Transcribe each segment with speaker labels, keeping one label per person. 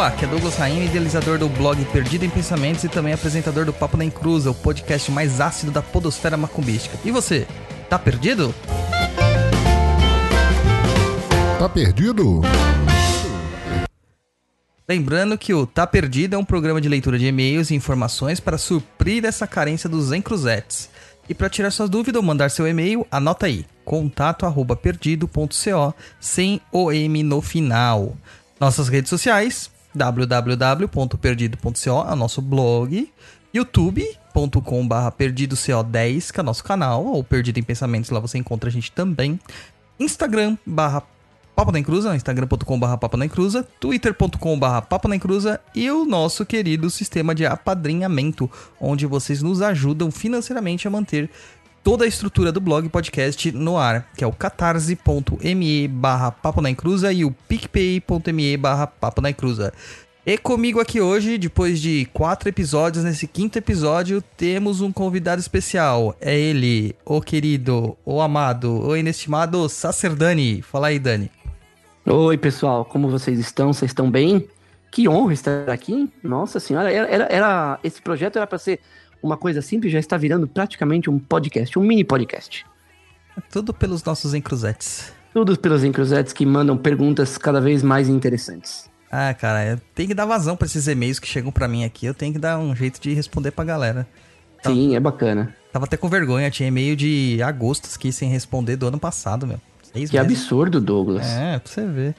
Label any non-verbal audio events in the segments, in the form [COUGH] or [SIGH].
Speaker 1: Olá, aqui é Douglas Rainha, idealizador do blog Perdido em Pensamentos e também apresentador do Papo na Encruza, o podcast mais ácido da podosfera macumbística. E você, tá perdido?
Speaker 2: Tá perdido?
Speaker 1: Lembrando que o Tá Perdido é um programa de leitura de e-mails e informações para suprir essa carência dos encruzetes. E para tirar suas dúvidas ou mandar seu e-mail, anota aí: contato@perdido.co sem o M no final. Nossas redes sociais: www.perdido.co, é o nosso blog, youtube.com/barra perdidoco10, que é o nosso canal, ou Perdido em Pensamentos, lá você encontra a gente também. Instagram barra Papo na Encruza, instagram.com.br Papo na Encruza, twitter.com.br Papo na Encruza e o nosso querido sistema de apadrinhamento, onde vocês nos ajudam financeiramente a manter toda a estrutura do blog podcast no ar, que é o catarse.me barra Papo na Encruza e o picpay.me barra Papo na Encruza. E comigo aqui hoje, depois de quatro episódios, nesse quinto episódio, temos um convidado especial. É ele, o querido, o amado, o inestimado Sacerdani. Fala aí, Dani.
Speaker 3: Oi, pessoal, como vocês estão? Vocês estão bem? Que honra estar aqui. Nossa senhora, era, era, era esse projeto era para ser uma coisa simples, já está virando praticamente um podcast, um mini podcast.
Speaker 1: Tudo pelos nossos encruzetes.
Speaker 3: Tudo pelos encruzetes que mandam perguntas cada vez mais interessantes.
Speaker 1: Ah, cara, tem que dar vazão para esses e-mails que chegam para mim aqui. Eu tenho que dar um jeito de responder pra galera.
Speaker 3: Sim, é bacana.
Speaker 1: Tava até com vergonha, tinha e-mail de agosto aqui sem responder do ano passado, meu.
Speaker 3: Seis que meses. absurdo, Douglas.
Speaker 1: É, pra você ver.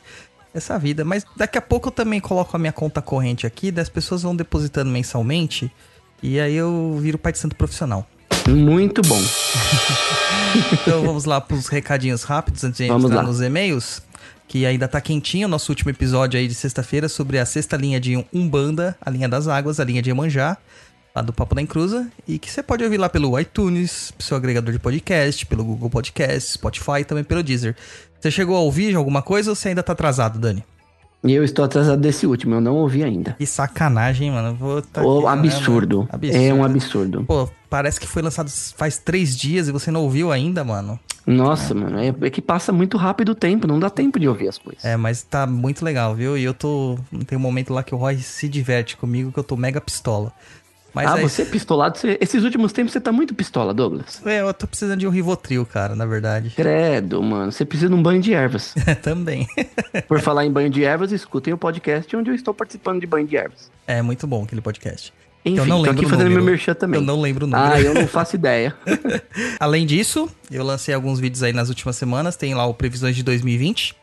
Speaker 1: Essa vida. Mas daqui a pouco eu também coloco a minha conta corrente aqui, das pessoas vão depositando mensalmente. E aí eu viro pai de santo profissional.
Speaker 3: Muito bom. [LAUGHS]
Speaker 1: então vamos lá pros recadinhos rápidos antes de vamos entrar lá. nos e-mails. Que ainda tá quentinho o nosso último episódio aí de sexta-feira sobre a sexta linha de Umbanda, a linha das águas, a linha de Emanjá lá do Papo da Encruza, e que você pode ouvir lá pelo iTunes, seu agregador de podcast, pelo Google Podcast, Spotify e também pelo Deezer. Você chegou a ouvir alguma coisa ou você ainda tá atrasado, Dani?
Speaker 3: Eu estou atrasado desse último, eu não ouvi ainda.
Speaker 1: Que sacanagem, mano. Vou
Speaker 3: tá oh, aqui, absurdo. Né, absurdo. É um absurdo.
Speaker 1: Pô, parece que foi lançado faz três dias e você não ouviu ainda, mano.
Speaker 3: Nossa, é. mano, é, é, que passa muito rápido o tempo, não dá tempo de ouvir as coisas.
Speaker 1: É, mas tá muito legal, viu? E eu tô. Tem um momento lá que o Roy se diverte comigo que eu tô mega pistola.
Speaker 3: Mas ah, aí... você é pistolado. Você... Esses últimos tempos você tá muito pistola, Douglas.
Speaker 1: É, eu tô precisando de um Rivotril, cara, na verdade.
Speaker 3: Credo, mano. Você precisa de um banho de ervas. [LAUGHS]
Speaker 1: Também. [LAUGHS]
Speaker 3: Por falar em banho de ervas, escutem o podcast onde eu estou participando de banho de ervas.
Speaker 1: É muito bom aquele podcast.
Speaker 3: Enfim, eu não lembro tô aqui fazendo número. meu merchan também.
Speaker 1: Eu não lembro o número.
Speaker 3: Ah, eu não [LAUGHS] faço ideia.
Speaker 1: Além disso, eu lancei alguns vídeos aí nas últimas semanas. Tem lá o Previsões de 2020.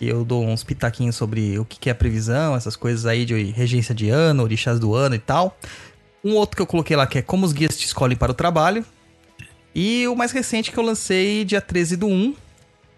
Speaker 1: E eu dou uns pitaquinhos sobre o que é a previsão, essas coisas aí de regência de ano, orixás do ano e tal. Um outro que eu coloquei lá que é Como os Guias Te Escolhem para o Trabalho. E o mais recente que eu lancei dia 13 do 1,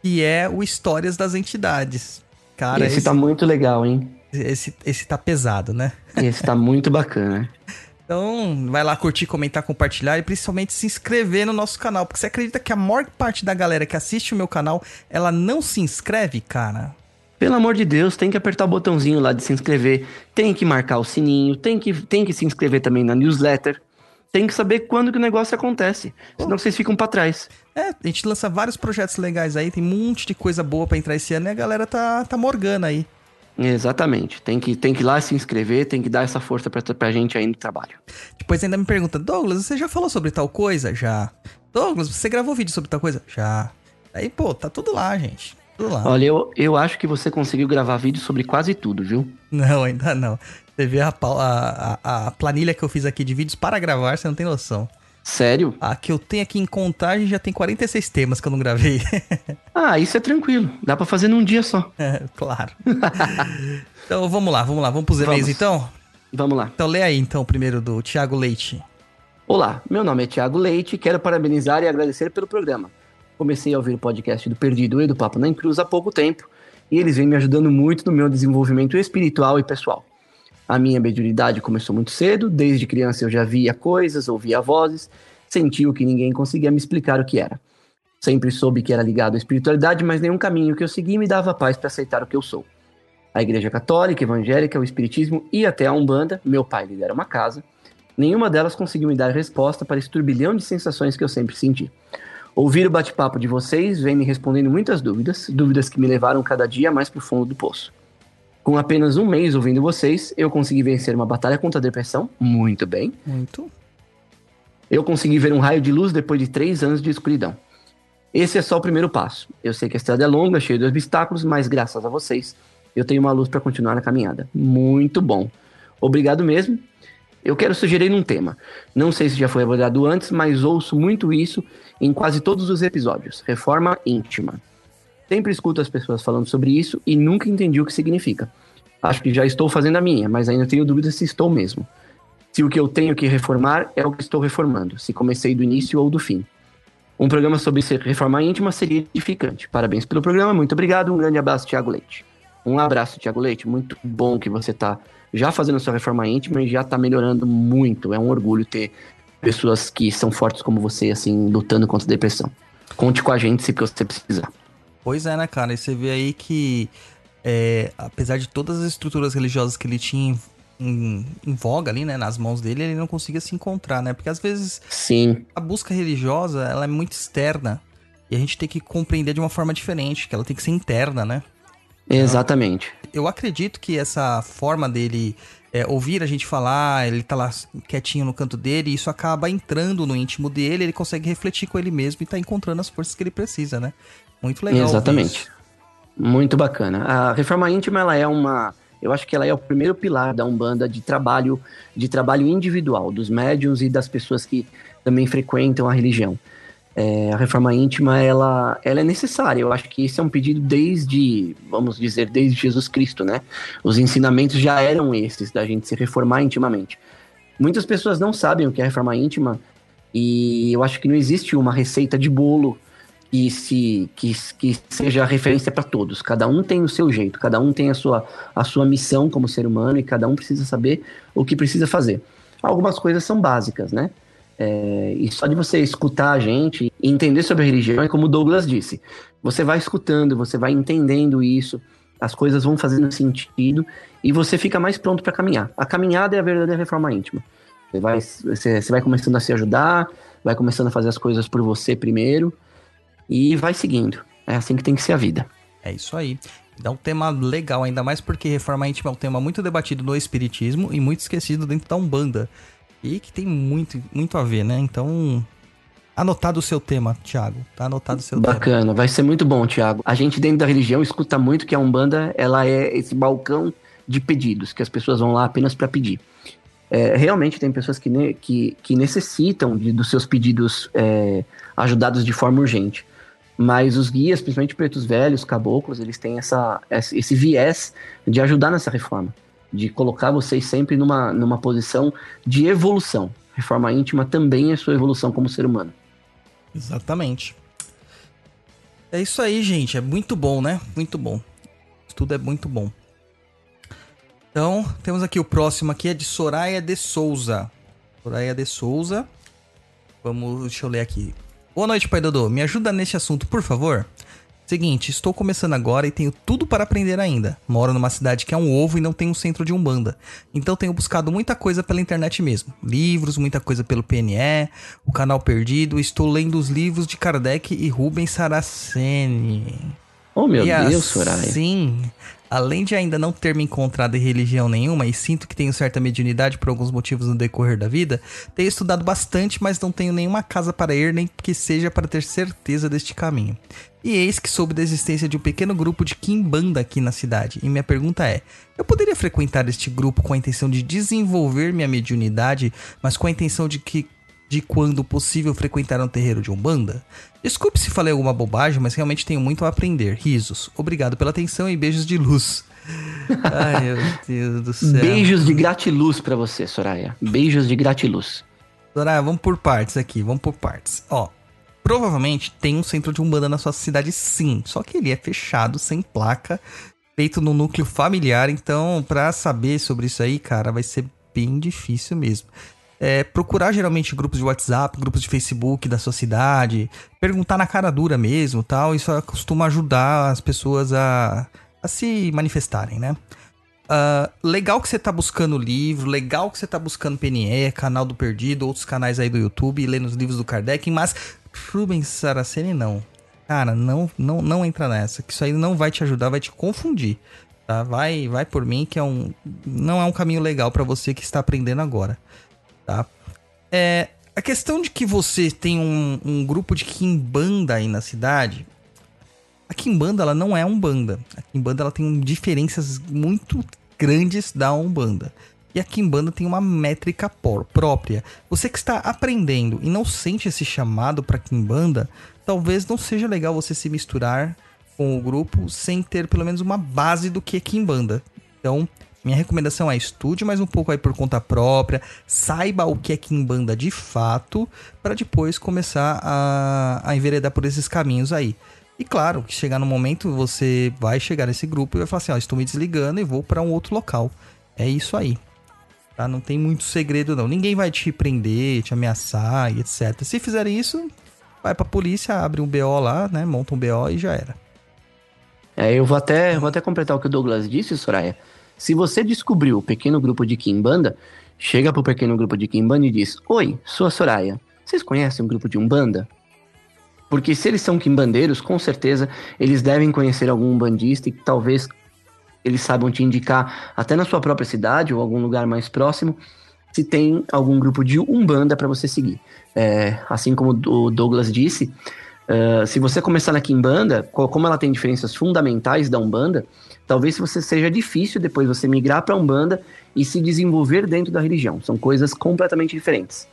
Speaker 1: que é o Histórias das Entidades.
Speaker 3: Cara, esse, esse tá muito legal, hein?
Speaker 1: Esse, esse tá pesado, né?
Speaker 3: Esse tá muito bacana. [LAUGHS]
Speaker 1: Então, vai lá curtir, comentar, compartilhar e principalmente se inscrever no nosso canal. Porque você acredita que a maior parte da galera que assiste o meu canal, ela não se inscreve, cara?
Speaker 3: Pelo amor de Deus, tem que apertar o botãozinho lá de se inscrever, tem que marcar o sininho, tem que, tem que se inscrever também na newsletter. Tem que saber quando que o negócio acontece, senão vocês ficam para trás.
Speaker 1: É, a gente lança vários projetos legais aí, tem um monte de coisa boa para entrar esse ano e a galera tá, tá morgando aí.
Speaker 3: Exatamente. Tem que, tem que ir lá se inscrever, tem que dar essa força pra, pra gente aí no trabalho.
Speaker 1: Depois ainda me pergunta, Douglas, você já falou sobre tal coisa? Já. Douglas, você gravou vídeo sobre tal coisa? Já. Aí, pô, tá tudo lá, gente.
Speaker 3: Olha, eu, eu acho que você conseguiu gravar vídeo sobre quase tudo, viu?
Speaker 1: Não, ainda não. Você vê a, a, a planilha que eu fiz aqui de vídeos para gravar, você não tem noção.
Speaker 3: Sério?
Speaker 1: A que eu tenho aqui em contagem já tem 46 temas que eu não gravei. [LAUGHS]
Speaker 3: ah, isso é tranquilo. Dá para fazer num dia só.
Speaker 1: É, claro. [LAUGHS] então vamos lá, vamos lá. Vamos pros e-mails então?
Speaker 3: Vamos lá.
Speaker 1: Então lê aí então primeiro do Thiago Leite.
Speaker 3: Olá, meu nome é Thiago Leite e quero parabenizar e agradecer pelo programa. Comecei a ouvir o podcast do Perdido e do Papo na Cruz há pouco tempo e eles vêm me ajudando muito no meu desenvolvimento espiritual e pessoal. A minha mediunidade começou muito cedo, desde criança eu já via coisas, ouvia vozes, sentia o que ninguém conseguia me explicar o que era. Sempre soube que era ligado à espiritualidade, mas nenhum caminho que eu segui me dava paz para aceitar o que eu sou. A Igreja Católica, Evangélica, o Espiritismo e até a Umbanda, meu pai lidera uma casa, nenhuma delas conseguiu me dar resposta para esse turbilhão de sensações que eu sempre senti. Ouvir o bate-papo de vocês vem me respondendo muitas dúvidas, dúvidas que me levaram cada dia mais para o fundo do poço. Com apenas um mês ouvindo vocês, eu consegui vencer uma batalha contra a depressão. Muito bem.
Speaker 1: Muito.
Speaker 3: Eu consegui ver um raio de luz depois de três anos de escuridão. Esse é só o primeiro passo. Eu sei que a estrada é longa, cheia de obstáculos, mas graças a vocês, eu tenho uma luz para continuar na caminhada. Muito bom. Obrigado mesmo. Eu quero sugerir um tema. Não sei se já foi abordado antes, mas ouço muito isso em quase todos os episódios. Reforma íntima. Sempre escuto as pessoas falando sobre isso e nunca entendi o que significa. Acho que já estou fazendo a minha, mas ainda tenho dúvidas se estou mesmo. Se o que eu tenho que reformar é o que estou reformando, se comecei do início ou do fim. Um programa sobre reforma íntima seria edificante. Parabéns pelo programa, muito obrigado. Um grande abraço, Tiago Leite. Um abraço, Tiago Leite. Muito bom que você está já fazendo sua reforma íntima e já está melhorando muito. É um orgulho ter pessoas que são fortes como você, assim, lutando contra a depressão. Conte com a gente se você precisar.
Speaker 1: Pois é, né, cara? E você vê aí que, é, apesar de todas as estruturas religiosas que ele tinha em, em, voga ali, né, nas mãos dele, ele não conseguia se encontrar, né? Porque às vezes
Speaker 3: Sim.
Speaker 1: a busca religiosa, ela é muito externa. E a gente tem que compreender de uma forma diferente, que ela tem que ser interna, né?
Speaker 3: Exatamente.
Speaker 1: Eu acredito que essa forma dele é, ouvir a gente falar, ele tá lá quietinho no canto dele, e isso acaba entrando no íntimo dele, ele consegue refletir com ele mesmo e tá encontrando as forças que ele precisa, né? Muito legal.
Speaker 3: Exatamente. Muito bacana. A reforma íntima, ela é uma. Eu acho que ela é o primeiro pilar da Umbanda de trabalho, de trabalho individual, dos médiums e das pessoas que também frequentam a religião. É, a reforma íntima, ela, ela é necessária. Eu acho que isso é um pedido desde, vamos dizer, desde Jesus Cristo, né? Os ensinamentos já eram esses, da gente se reformar intimamente. Muitas pessoas não sabem o que é reforma íntima e eu acho que não existe uma receita de bolo que, se, que, que seja referência para todos. Cada um tem o seu jeito, cada um tem a sua, a sua missão como ser humano e cada um precisa saber o que precisa fazer. Algumas coisas são básicas, né? É, e só de você escutar a gente e entender sobre a religião, é como o Douglas disse, você vai escutando, você vai entendendo isso, as coisas vão fazendo sentido e você fica mais pronto para caminhar. A caminhada é a verdadeira reforma íntima. Você vai, você, você vai começando a se ajudar, vai começando a fazer as coisas por você primeiro e vai seguindo. É assim que tem que ser a vida.
Speaker 1: É isso aí. Dá um tema legal, ainda mais porque reforma íntima é um tema muito debatido no Espiritismo e muito esquecido dentro da Umbanda. E que tem muito, muito a ver, né? Então, anotado o seu tema, Thiago. Tá anotado o seu
Speaker 3: Bacana, tema. Vai ser muito bom, Thiago. A gente dentro da religião escuta muito que a Umbanda, ela é esse balcão de pedidos, que as pessoas vão lá apenas para pedir. É, realmente tem pessoas que, ne que, que necessitam de, dos seus pedidos é, ajudados de forma urgente. Mas os guias, principalmente pretos velhos, caboclos, eles têm essa, esse viés de ajudar nessa reforma, de colocar vocês sempre numa, numa posição de evolução. Reforma íntima também é sua evolução como ser humano.
Speaker 1: Exatamente. É isso aí, gente. É muito bom, né? Muito bom. Tudo é muito bom. Então, temos aqui o próximo aqui é de Soraya de Souza. Soraya de Souza. Vamos, deixa eu ler aqui. Boa noite, Pai Dodô. Me ajuda neste assunto, por favor? Seguinte, estou começando agora e tenho tudo para aprender ainda. Moro numa cidade que é um ovo e não tem um centro de umbanda. Então tenho buscado muita coisa pela internet mesmo. Livros, muita coisa pelo PNE, o canal Perdido. Estou lendo os livros de Kardec e Rubens Saraceni.
Speaker 3: Oh meu e Deus, Soraya.
Speaker 1: Sim, além de ainda não ter me encontrado em religião nenhuma e sinto que tenho certa mediunidade por alguns motivos no decorrer da vida, tenho estudado bastante, mas não tenho nenhuma casa para ir, nem que seja para ter certeza deste caminho. E eis que soube da existência de um pequeno grupo de Kimbanda aqui na cidade. E minha pergunta é: eu poderia frequentar este grupo com a intenção de desenvolver minha mediunidade, mas com a intenção de que de quando possível frequentar um terreiro de Umbanda? Desculpe se falei alguma bobagem, mas realmente tenho muito a aprender. Risos. Obrigado pela atenção e beijos de luz. [LAUGHS] Ai, meu Deus do céu.
Speaker 3: Beijos de gratiluz para você, Soraya. Beijos de gratiluz.
Speaker 1: Soraya, vamos por partes aqui, vamos por partes. Ó, provavelmente tem um centro de Umbanda na sua cidade sim, só que ele é fechado, sem placa, feito no núcleo familiar, então para saber sobre isso aí, cara, vai ser bem difícil mesmo é, procurar geralmente grupos de WhatsApp, grupos de Facebook da sua cidade, perguntar na cara dura mesmo tal. Isso costuma ajudar as pessoas a, a se manifestarem, né? Uh, legal que você tá buscando livro, legal que você tá buscando PNE, canal do Perdido, outros canais aí do YouTube, lendo os livros do Kardec, mas Rubens Saraceni não. Cara, não, não, não entra nessa, que isso aí não vai te ajudar, vai te confundir. Tá? Vai, vai por mim que é um não é um caminho legal para você que está aprendendo agora, tá? É, a questão de que você tem um, um grupo de Kimbanda aí na cidade, a Kimbanda ela não é Umbanda. A Kimbanda ela tem diferenças muito grandes da Umbanda. E a Kimbanda tem uma métrica própria. Você que está aprendendo e não sente esse chamado para Kimbanda, talvez não seja legal você se misturar com o grupo sem ter pelo menos uma base do que é Kimbanda. Então, minha recomendação é estude mais um pouco aí por conta própria, saiba o que é Kimbanda de fato, para depois começar a, a enveredar por esses caminhos aí. E claro, que chegar no momento você vai chegar nesse grupo e vai falar assim: ó, estou me desligando e vou para um outro local. É isso aí. Tá? Não tem muito segredo, não. Ninguém vai te prender, te ameaçar e etc. Se fizerem isso, vai pra polícia, abre um BO lá, né? Monta um BO e já era.
Speaker 3: É, eu vou até, vou até completar o que o Douglas disse, Soraya. Se você descobriu o pequeno grupo de Kimbanda, chega pro pequeno grupo de Kimbanda e diz: Oi, sou a Soraya. Vocês conhecem um grupo de Umbanda? Porque se eles são quimbandeiros, com certeza eles devem conhecer algum bandista e talvez eles saibam te indicar até na sua própria cidade ou algum lugar mais próximo se tem algum grupo de umbanda para você seguir. É, assim como o Douglas disse, uh, se você começar na Kimbanda, como ela tem diferenças fundamentais da Umbanda, talvez você seja difícil depois você migrar para Umbanda e se desenvolver dentro da religião. São coisas completamente diferentes.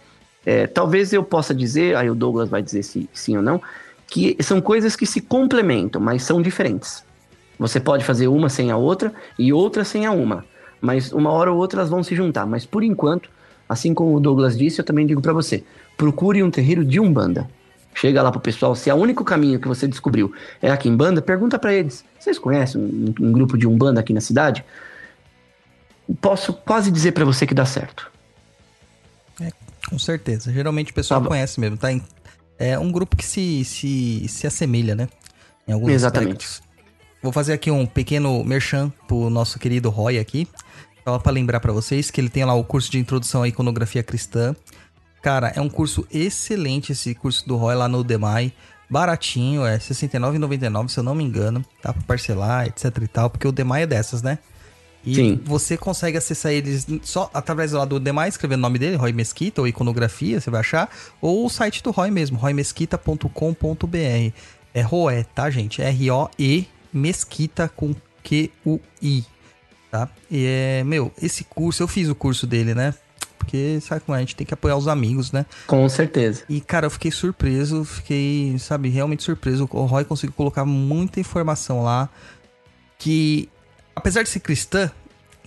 Speaker 3: É, talvez eu possa dizer, aí o Douglas vai dizer se sim ou não, que são coisas que se complementam, mas são diferentes. Você pode fazer uma sem a outra e outra sem a uma, mas uma hora ou outra elas vão se juntar. Mas por enquanto, assim como o Douglas disse, eu também digo para você: procure um terreiro de umbanda. Chega lá pro pessoal, se é o único caminho que você descobriu é aqui em banda, pergunta para eles: vocês conhecem um, um, grupo de umbanda aqui na cidade? Posso quase dizer para você que dá certo.
Speaker 1: É, com certeza. Geralmente o pessoal tá conhece mesmo, tá? É um grupo que se, se, se assemelha, né?
Speaker 3: Em alguns Exatamente.
Speaker 1: Aspectos. Vou fazer aqui um pequeno merchan pro nosso querido Roy aqui. Só pra lembrar para vocês que ele tem lá o curso de introdução à iconografia cristã. Cara, é um curso excelente esse curso do Roy lá no Demai. Baratinho, é R$ 69,99 se eu não me engano. Dá pra parcelar, etc e tal, porque o Demai é dessas, né? E Sim. você consegue acessar eles só através lá do Demai, escrevendo o nome dele, Roy Mesquita, ou iconografia, você vai achar, ou o site do Roy mesmo, roymesquita.com.br. É Roé, tá, gente? R-O-E Mesquita com Q-U-I, tá? E é, meu, esse curso, eu fiz o curso dele, né? Porque, sabe como é? A gente tem que apoiar os amigos, né?
Speaker 3: Com certeza.
Speaker 1: E, cara, eu fiquei surpreso, fiquei, sabe, realmente surpreso. O Roy conseguiu colocar muita informação lá que, apesar de ser cristã,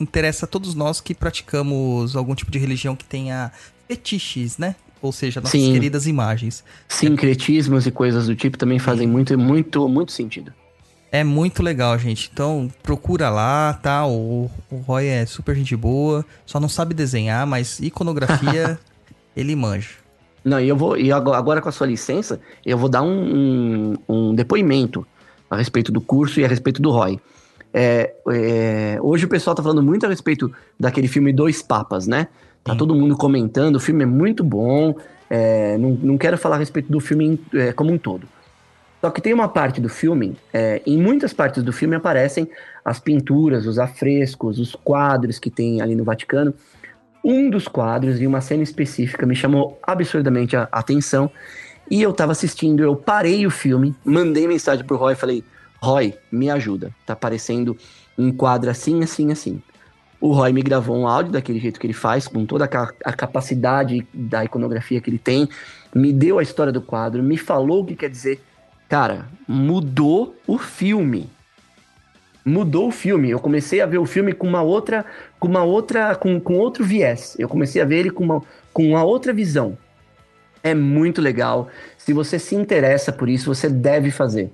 Speaker 1: interessa a todos nós que praticamos algum tipo de religião que tenha fetiches, né? Ou seja, nossas Sim. queridas imagens.
Speaker 3: Sincretismos é... e coisas do tipo também fazem muito, muito, muito sentido.
Speaker 1: É muito legal, gente. Então procura lá, tá? O, o Roy é super gente boa, só não sabe desenhar, mas iconografia [LAUGHS] ele manja.
Speaker 3: Não, e eu vou. E agora, com a sua licença, eu vou dar um, um, um depoimento a respeito do curso e a respeito do Roy. É, é, hoje o pessoal tá falando muito a respeito daquele filme Dois Papas, né? Tá Sim. todo mundo comentando, o filme é muito bom. É, não, não quero falar a respeito do filme é, como um todo. Só que tem uma parte do filme, é, em muitas partes do filme aparecem as pinturas, os afrescos, os quadros que tem ali no Vaticano. Um dos quadros, em uma cena específica, me chamou absurdamente a atenção. E eu tava assistindo, eu parei o filme, mandei mensagem pro Roy e falei: Roy, me ajuda. Tá aparecendo um quadro assim, assim, assim. O Roy me gravou um áudio daquele jeito que ele faz, com toda a capacidade da iconografia que ele tem, me deu a história do quadro, me falou o que quer dizer Cara, mudou o filme. Mudou o filme. Eu comecei a ver o filme com uma outra, com uma outra, com, com outro viés. Eu comecei a ver ele com uma, com uma outra visão. É muito legal. Se você se interessa por isso, você deve fazer.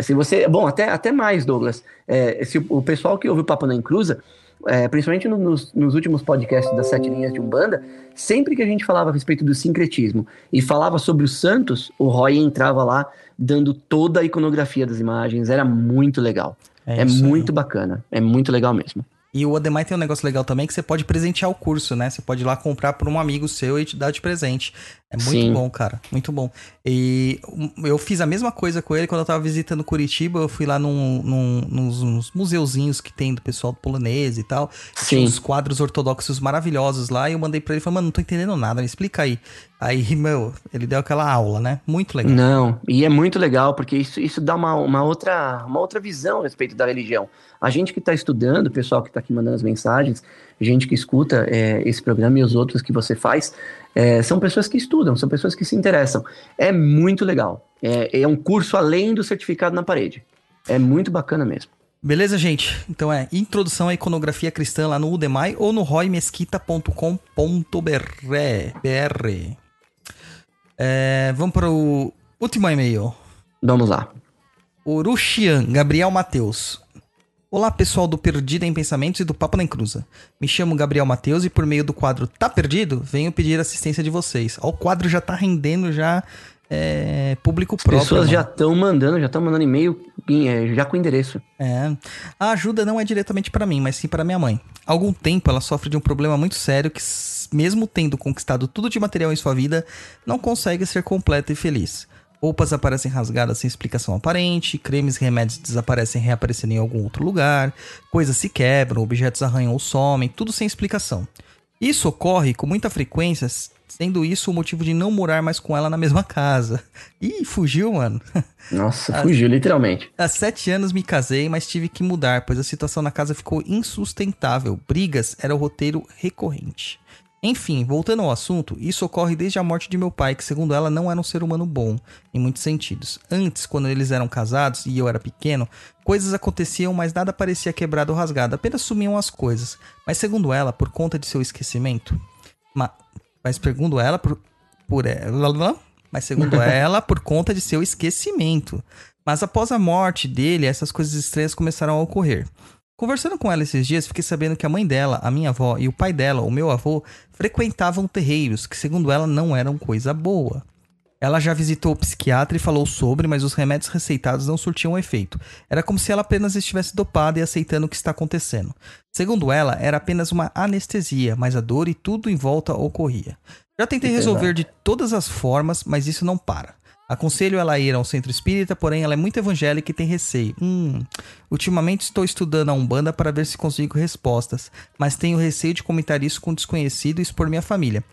Speaker 3: Se você, bom, até, até mais, Douglas. É, se o pessoal que ouve o Papo na Inclusa, é, principalmente nos, nos, últimos podcasts das Sete Linhas de Umbanda, sempre que a gente falava a respeito do sincretismo e falava sobre os santos, o Roy entrava lá dando toda a iconografia das imagens, era muito legal. É, é muito aí. bacana, é muito legal mesmo.
Speaker 1: E o Ademai tem um negócio legal também que você pode presentear o curso, né? Você pode ir lá comprar para um amigo seu e te dar de presente. É muito
Speaker 3: Sim.
Speaker 1: bom, cara. Muito bom. E eu fiz a mesma coisa com ele quando eu tava visitando Curitiba. Eu fui lá num, num, nos, nos museuzinhos que tem do pessoal polonês e tal. Tinha
Speaker 3: Sim.
Speaker 1: uns quadros ortodoxos maravilhosos lá. E eu mandei pra ele e falei, mano, não tô entendendo nada, me explica aí. Aí, [LAUGHS] meu, ele deu aquela aula, né? Muito legal.
Speaker 3: Não, e é muito legal, porque isso, isso dá uma, uma, outra, uma outra visão a respeito da religião. A gente que está estudando, o pessoal que está aqui mandando as mensagens, gente que escuta é, esse programa e os outros que você faz, é, são pessoas que estudam, são pessoas que se interessam. É muito legal. É, é um curso além do certificado na parede. É muito bacana mesmo.
Speaker 1: Beleza, gente? Então é Introdução à Iconografia Cristã lá no Udemy ou no roymesquita.com.br. É, vamos para o último e-mail.
Speaker 3: Vamos lá.
Speaker 1: Uruxian, Gabriel Mateus. Olá, pessoal do Perdida em Pensamentos e do Papo na Encruza. Me chamo Gabriel Mateus e por meio do quadro Tá Perdido, venho pedir assistência de vocês. Ó, o quadro já tá rendendo já é, público
Speaker 3: As
Speaker 1: próprio.
Speaker 3: pessoas já
Speaker 1: mano.
Speaker 3: estão mandando, já estão mandando e-mail é, já com endereço.
Speaker 1: É. A ajuda não é diretamente para mim, mas sim para minha mãe. Há algum tempo ela sofre de um problema muito sério que, mesmo tendo conquistado tudo de material em sua vida, não consegue ser completa e feliz. Roupas aparecem rasgadas sem explicação aparente, cremes e remédios desaparecem reaparecendo em algum outro lugar, coisas se quebram, objetos arranham ou somem, tudo sem explicação. Isso ocorre com muita frequência, sendo isso o motivo de não morar mais com ela na mesma casa. [LAUGHS] Ih, fugiu, mano. [LAUGHS]
Speaker 3: Nossa, fugiu, literalmente.
Speaker 1: Há sete anos me casei, mas tive que mudar, pois a situação na casa ficou insustentável. Brigas era o roteiro recorrente. Enfim, voltando ao assunto, isso ocorre desde a morte de meu pai, que segundo ela não era um ser humano bom, em muitos sentidos. Antes, quando eles eram casados e eu era pequeno, coisas aconteciam, mas nada parecia quebrado ou rasgado, apenas sumiam as coisas. Mas segundo ela, por conta de seu esquecimento, ma- mas segundo ela, por, por ela, mas segundo [LAUGHS] ela, por conta de seu esquecimento. Mas após a morte dele, essas coisas estranhas começaram a ocorrer. Conversando com ela esses dias, fiquei sabendo que a mãe dela, a minha avó e o pai dela, o meu avô, frequentavam terreiros, que segundo ela não eram coisa boa. Ela já visitou o psiquiatra e falou sobre, mas os remédios receitados não surtiam efeito. Era como se ela apenas estivesse dopada e aceitando o que está acontecendo. Segundo ela, era apenas uma anestesia, mas a dor e tudo em volta ocorria. Já tentei resolver de todas as formas, mas isso não para. Aconselho ela a ir ao centro espírita, porém ela é muito evangélica e tem receio. Hum, ultimamente estou estudando a Umbanda para ver se consigo respostas, mas tenho receio de comentar isso com um desconhecido e expor minha família.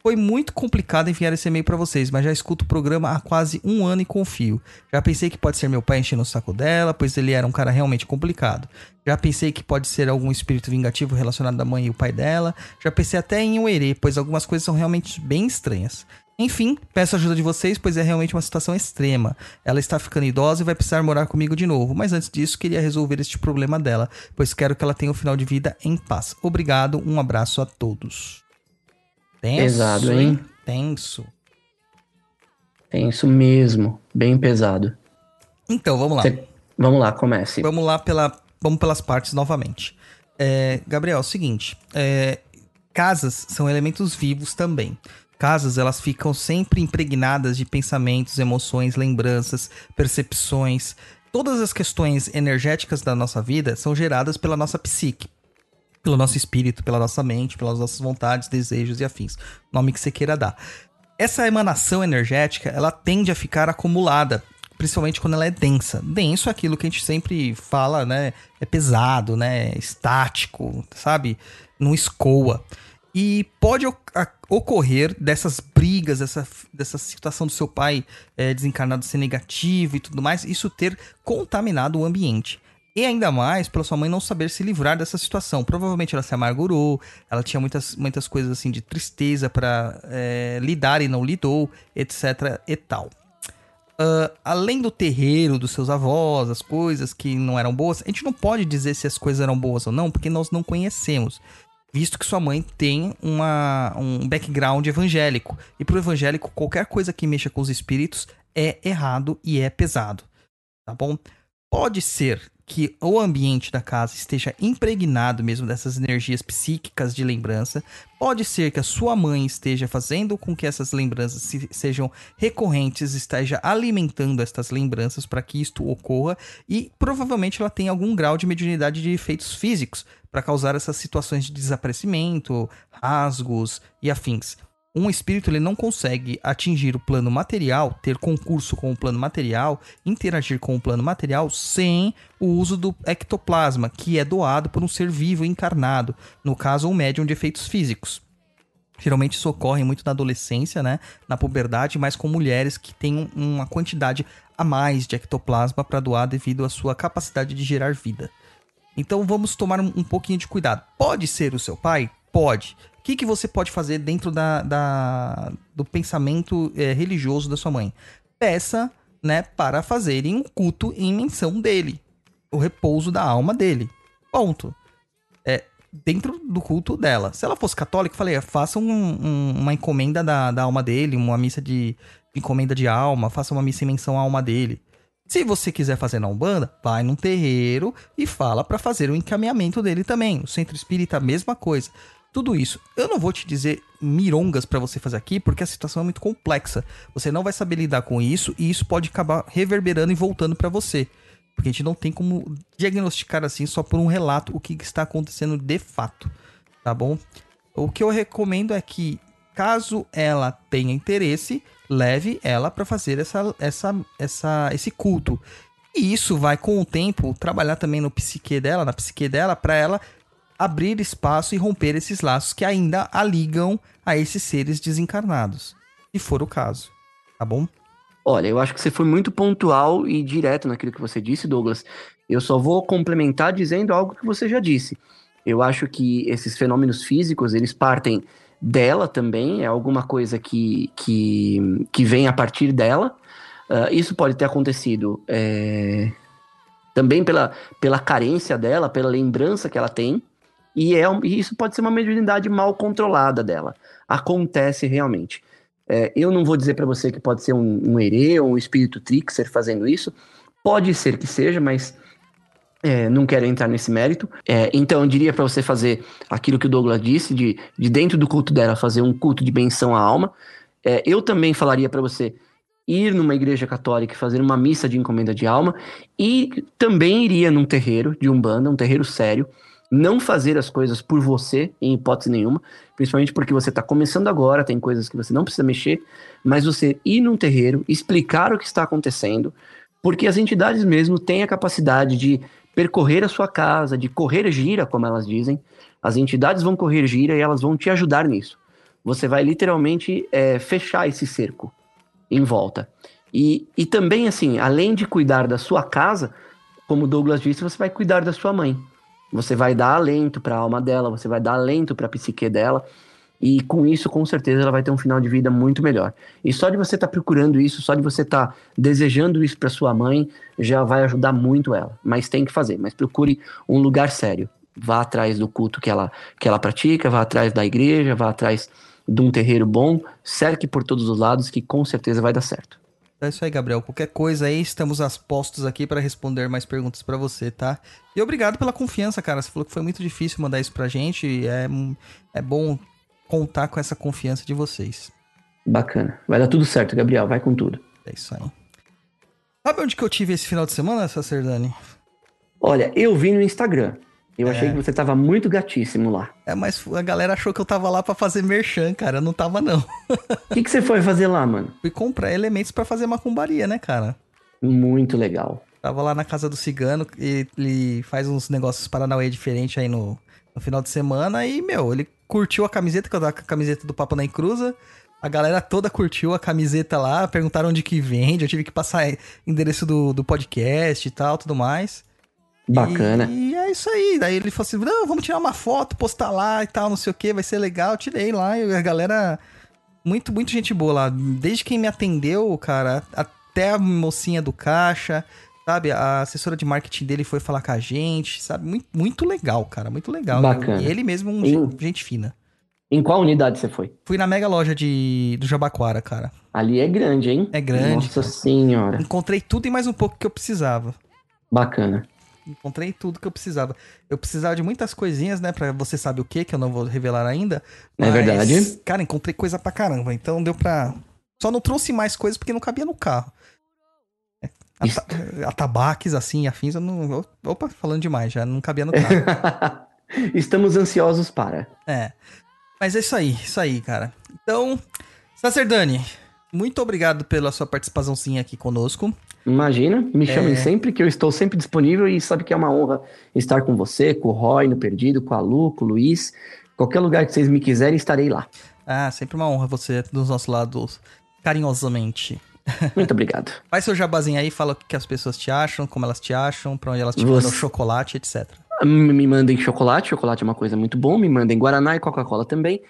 Speaker 1: Foi muito complicado enviar esse e-mail para vocês, mas já escuto o programa há quase um ano e confio. Já pensei que pode ser meu pai enchendo o saco dela, pois ele era um cara realmente complicado. Já pensei que pode ser algum espírito vingativo relacionado à mãe e o pai dela. Já pensei até em um herê, pois algumas coisas são realmente bem estranhas. Enfim, peço a ajuda de vocês, pois é realmente uma situação extrema. Ela está ficando idosa e vai precisar morar comigo de novo, mas antes disso queria resolver este problema dela, pois quero que ela tenha um final de vida em paz. Obrigado, um abraço a todos. Tenso,
Speaker 3: Pesado, hein?
Speaker 1: Tenso.
Speaker 3: Isso mesmo, bem pesado.
Speaker 1: Então, vamos lá.
Speaker 3: Cê- Vamos lá, comece.
Speaker 1: Vamos lá pela, vamos pelas partes novamente. É, Gabriel, é o seguinte, é, casas são elementos vivos também. Casas, elas ficam sempre impregnadas de pensamentos, emoções, lembranças, percepções. Todas as questões energéticas da nossa vida são geradas pela nossa psique, pelo nosso espírito, pela nossa mente, pelas nossas vontades, desejos e afins. Nome que você queira dar. Essa emanação energética, ela tende a ficar acumulada, principalmente quando ela é densa. Denso é aquilo que a gente sempre fala, né? É pesado, né? É estático, sabe? Não escoa. E pode ocorrer dessas brigas, dessa, dessa situação do seu pai é, desencarnado ser negativo e tudo mais, isso ter contaminado o ambiente. E ainda mais pela sua mãe não saber se livrar dessa situação. Provavelmente ela se amargurou, ela tinha muitas, muitas coisas assim de tristeza pra é, lidar e não lidou, etc e tal. Ah, além do terreiro dos seus avós, as coisas que não eram boas, a gente não pode dizer se as coisas eram boas ou não, porque nós não conhecemos. Visto que sua mãe tem uma, um background evangélico. E pro evangélico, qualquer coisa que mexa com os espíritos é errado e é pesado. Tá bom? Pode ser que o ambiente da casa esteja impregnado mesmo dessas energias psíquicas de lembrança. Pode ser que a sua mãe esteja fazendo com que essas lembranças se- sejam recorrentes, esteja alimentando estas lembranças para que isto ocorra e provavelmente ela tem algum grau de mediunidade de efeitos físicos para causar essas situações de desaparecimento, rasgos e afins. Um espírito ele não consegue atingir o plano material, ter concurso com o plano material, interagir com o plano material sem o uso do ectoplasma, que é doado por um ser vivo encarnado, no caso um médium de efeitos físicos. Geralmente isso ocorre muito na adolescência, né? Na puberdade, mas com mulheres que têm uma quantidade a mais de ectoplasma para doar devido à sua capacidade de gerar vida. Então vamos tomar um, um pouquinho de cuidado. Pode ser o seu pai? Pode. Que, que você pode fazer dentro da, da do pensamento é, religioso da sua mãe? Peça, né, para fazerem um culto em menção dele. O repouso da alma dele. Ponto. É, dentro do culto dela. Se ela fosse católica, eu falei, faça um, um, uma encomenda da, da alma dele, uma missa de encomenda de alma, faça uma missa em menção à alma dele. Se você quiser fazer na Umbanda, vai num terreiro e fala para fazer o encaminhamento dele também. O centro espírita, a mesma coisa. Tudo isso. Eu não vou te dizer mirongas para você fazer aqui, porque a situação é muito complexa. Você não vai saber lidar com isso e isso pode acabar reverberando e voltando para você. Porque a gente não tem como diagnosticar assim só por um relato o que está acontecendo de fato, tá bom? O que eu recomendo é que caso ela tenha interesse, leve ela para fazer essa, essa, essa, esse culto. E isso vai, com o tempo, trabalhar também no psique dela, na psique dela, para ela abrir espaço e romper esses laços que ainda a ligam a esses seres desencarnados. Se for o caso. Tá bom?
Speaker 3: Olha, eu acho que você foi muito pontual e direto naquilo que você disse, Douglas. Eu só vou complementar dizendo algo que você já disse. Eu acho que esses fenômenos físicos, eles partem dela também, é alguma coisa que, que, que vem a partir dela. Uh, isso pode ter acontecido é, também pela, pela carência dela, pela lembrança que ela tem, e, é, e isso pode ser uma mediunidade mal controlada dela. Acontece realmente. É, eu não vou dizer para você que pode ser um, um herê ou um espírito trickster fazendo isso. Pode ser que seja, mas é, não quero entrar nesse mérito. É, então, eu diria para você fazer aquilo que o Douglas disse, de, de dentro do culto dela, fazer um culto de benção à alma. É, eu também falaria para você ir numa igreja católica e fazer uma missa de encomenda de alma. E também iria num terreiro de Umbanda, um terreiro sério. Não fazer as coisas por você, em hipótese nenhuma, principalmente porque você está começando agora, tem coisas que você não precisa mexer, mas você ir num terreiro, explicar o que está acontecendo, porque as entidades mesmo têm a capacidade de percorrer a sua casa, de correr gira, como elas dizem. As entidades vão correr gira e elas vão te ajudar nisso. Você vai literalmente é, fechar esse cerco em volta. E, e também, assim, além de cuidar da sua casa, como Douglas disse, você vai cuidar da sua mãe. Você vai dar alento para a alma dela, você vai dar alento para a psique dela, e com isso, com certeza, ela vai ter um final de vida muito melhor. E só de você estar tá procurando isso, só de você estar tá desejando isso para sua mãe, já vai ajudar muito ela. Mas tem que fazer. Mas procure um lugar sério. Vá atrás do culto que ela, que ela pratica, vá atrás da igreja, vá atrás de um terreiro bom, cerque por todos os lados, que com certeza vai dar certo.
Speaker 1: É isso aí, Gabriel. Qualquer coisa aí, estamos às postos aqui para responder mais perguntas para você, tá? E obrigado pela confiança, cara. Você falou que foi muito difícil mandar isso pra gente. É, é bom contar com essa confiança de vocês.
Speaker 3: Bacana. Vai dar tudo certo, Gabriel. Vai com tudo.
Speaker 1: É isso aí. Sabe onde que eu tive esse final de semana, Sacerdani?
Speaker 3: Olha, eu vi no Instagram. Eu é. achei que você tava muito gatíssimo lá.
Speaker 1: É, mas a galera achou que eu tava lá para fazer merchan, cara. Eu não tava, não.
Speaker 3: O que, que você foi fazer lá, mano?
Speaker 1: Fui comprar elementos para fazer macumbaria, né, cara?
Speaker 3: Muito legal.
Speaker 1: Tava lá na casa do cigano, e ele faz uns negócios paranauê diferentes aí no, no final de semana. E, meu, ele curtiu a camiseta, que eu tava com a camiseta do Papo na Encruza. A galera toda curtiu a camiseta lá, perguntaram onde que vende, eu tive que passar endereço do, do podcast e tal, tudo mais.
Speaker 3: Bacana.
Speaker 1: E, e, é isso aí. Daí ele falou assim: não, vamos tirar uma foto, postar lá e tal, não sei o que, vai ser legal. Eu tirei lá e a galera. Muito, muito gente boa lá. Desde quem me atendeu, cara, até a mocinha do caixa, sabe? A assessora de marketing dele foi falar com a gente, sabe? Muito, muito legal, cara, muito legal.
Speaker 3: Bacana.
Speaker 1: E ele mesmo, um, em, gente fina.
Speaker 3: Em qual unidade você foi?
Speaker 1: Fui na mega loja de, do Jabaquara, cara.
Speaker 3: Ali é grande, hein?
Speaker 1: É grande.
Speaker 3: Nossa cara. senhora.
Speaker 1: Encontrei tudo e mais um pouco que eu precisava.
Speaker 3: Bacana.
Speaker 1: Encontrei tudo que eu precisava. Eu precisava de muitas coisinhas, né? Pra você sabe o que, que eu não vou revelar ainda.
Speaker 3: É verdade.
Speaker 1: Cara, encontrei coisa pra caramba. Então deu pra. Só não trouxe mais coisas porque não cabia no carro. Ata [LAUGHS] atabaques, assim, afins, eu não. Opa, falando demais, já não cabia no carro. [LAUGHS]
Speaker 3: Estamos ansiosos para.
Speaker 1: É. Mas é isso aí, isso aí, cara. Então, Sacerdani, muito obrigado pela sua participaçãozinha aqui conosco.
Speaker 3: Imagina, me chamem
Speaker 1: É.
Speaker 3: sempre, que eu estou sempre disponível e sabe que é uma honra estar com você, com o Roy no Perdido, com a Lu, com o Luiz. Qualquer lugar que vocês me quiserem, estarei lá.
Speaker 1: Ah, sempre uma honra você dos nossos lados, carinhosamente.
Speaker 3: Muito obrigado. [LAUGHS]
Speaker 1: Faz seu jabazinho aí, fala o que as pessoas te acham, como elas te acham, pra onde elas te
Speaker 3: Você-
Speaker 1: mandam chocolate, etc.
Speaker 3: Me me mandem chocolate, chocolate é uma coisa muito bom. Me mandem Guaraná e Coca-Cola também.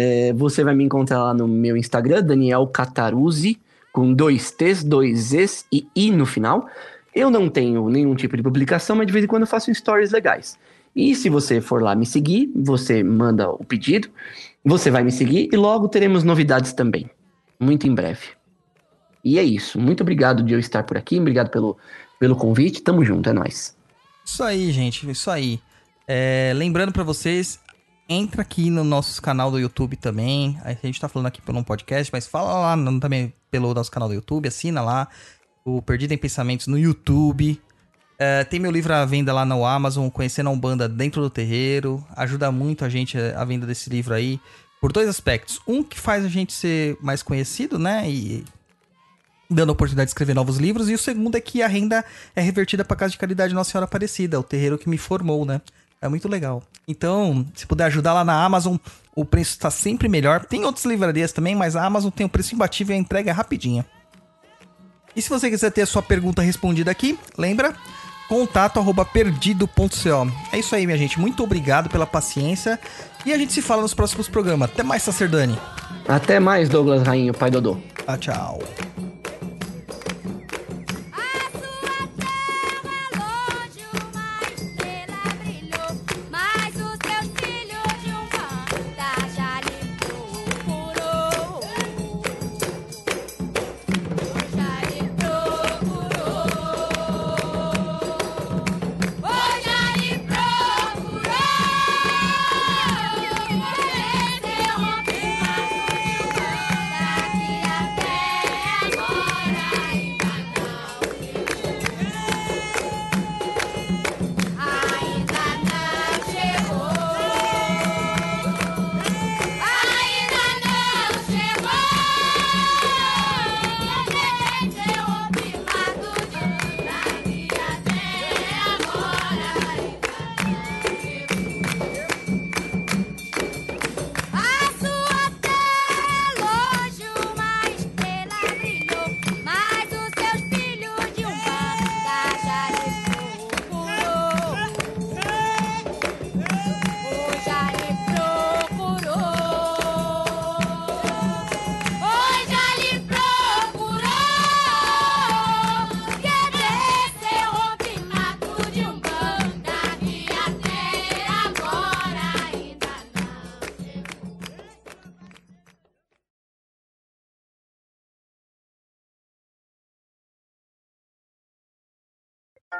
Speaker 3: É, você vai me encontrar lá no meu Instagram, Daniel Cataruzzi, com dois T's, dois Z's e I no final. Eu não tenho nenhum tipo de publicação, mas de vez em quando eu faço stories legais. E se você for lá me seguir, você manda o pedido, você vai me seguir e logo teremos novidades também. Muito em breve. E é isso. Muito obrigado de eu estar por aqui. Obrigado pelo, pelo convite. Tamo junto, é nóis.
Speaker 1: Isso aí, gente, isso aí. É, lembrando pra vocês, entra aqui no nosso canal do YouTube também. A gente tá falando aqui pelo um podcast, mas fala lá também pelo nosso canal do YouTube, assina lá o Perdido em Pensamentos no YouTube. É, tem meu livro à venda lá no Amazon, Conhecendo a Umbanda Dentro do Terreiro. Ajuda muito a gente a venda desse livro aí. Por dois aspectos. Um que faz a gente ser mais conhecido, né? E dando a oportunidade de escrever novos livros. E o segundo é que a renda é revertida para casa de caridade Nossa Senhora Aparecida, o terreiro que me formou, né? É muito legal. Então, se puder ajudar lá na Amazon, o preço está sempre melhor. Tem outras livrarias também, mas a Amazon tem um preço imbatível e a entrega é rapidinha. E se você quiser ter a sua pergunta respondida aqui, lembra? Contato arroba perdido.co. É isso aí, minha gente. Muito obrigado pela paciência. E a gente se fala nos próximos programas. Até mais, Sacerdani.
Speaker 3: Até mais, Douglas Rainho, pai Dodô.
Speaker 1: Tchau, tchau.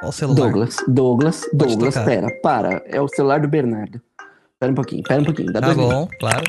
Speaker 1: O celular.
Speaker 3: Douglas, Douglas, Douglas,
Speaker 1: tocar.
Speaker 3: pera, para. É o celular do Bernardo. Pera um pouquinho, pera um pouquinho. Dá
Speaker 1: Tá
Speaker 3: dois minutos.
Speaker 1: bom, claro.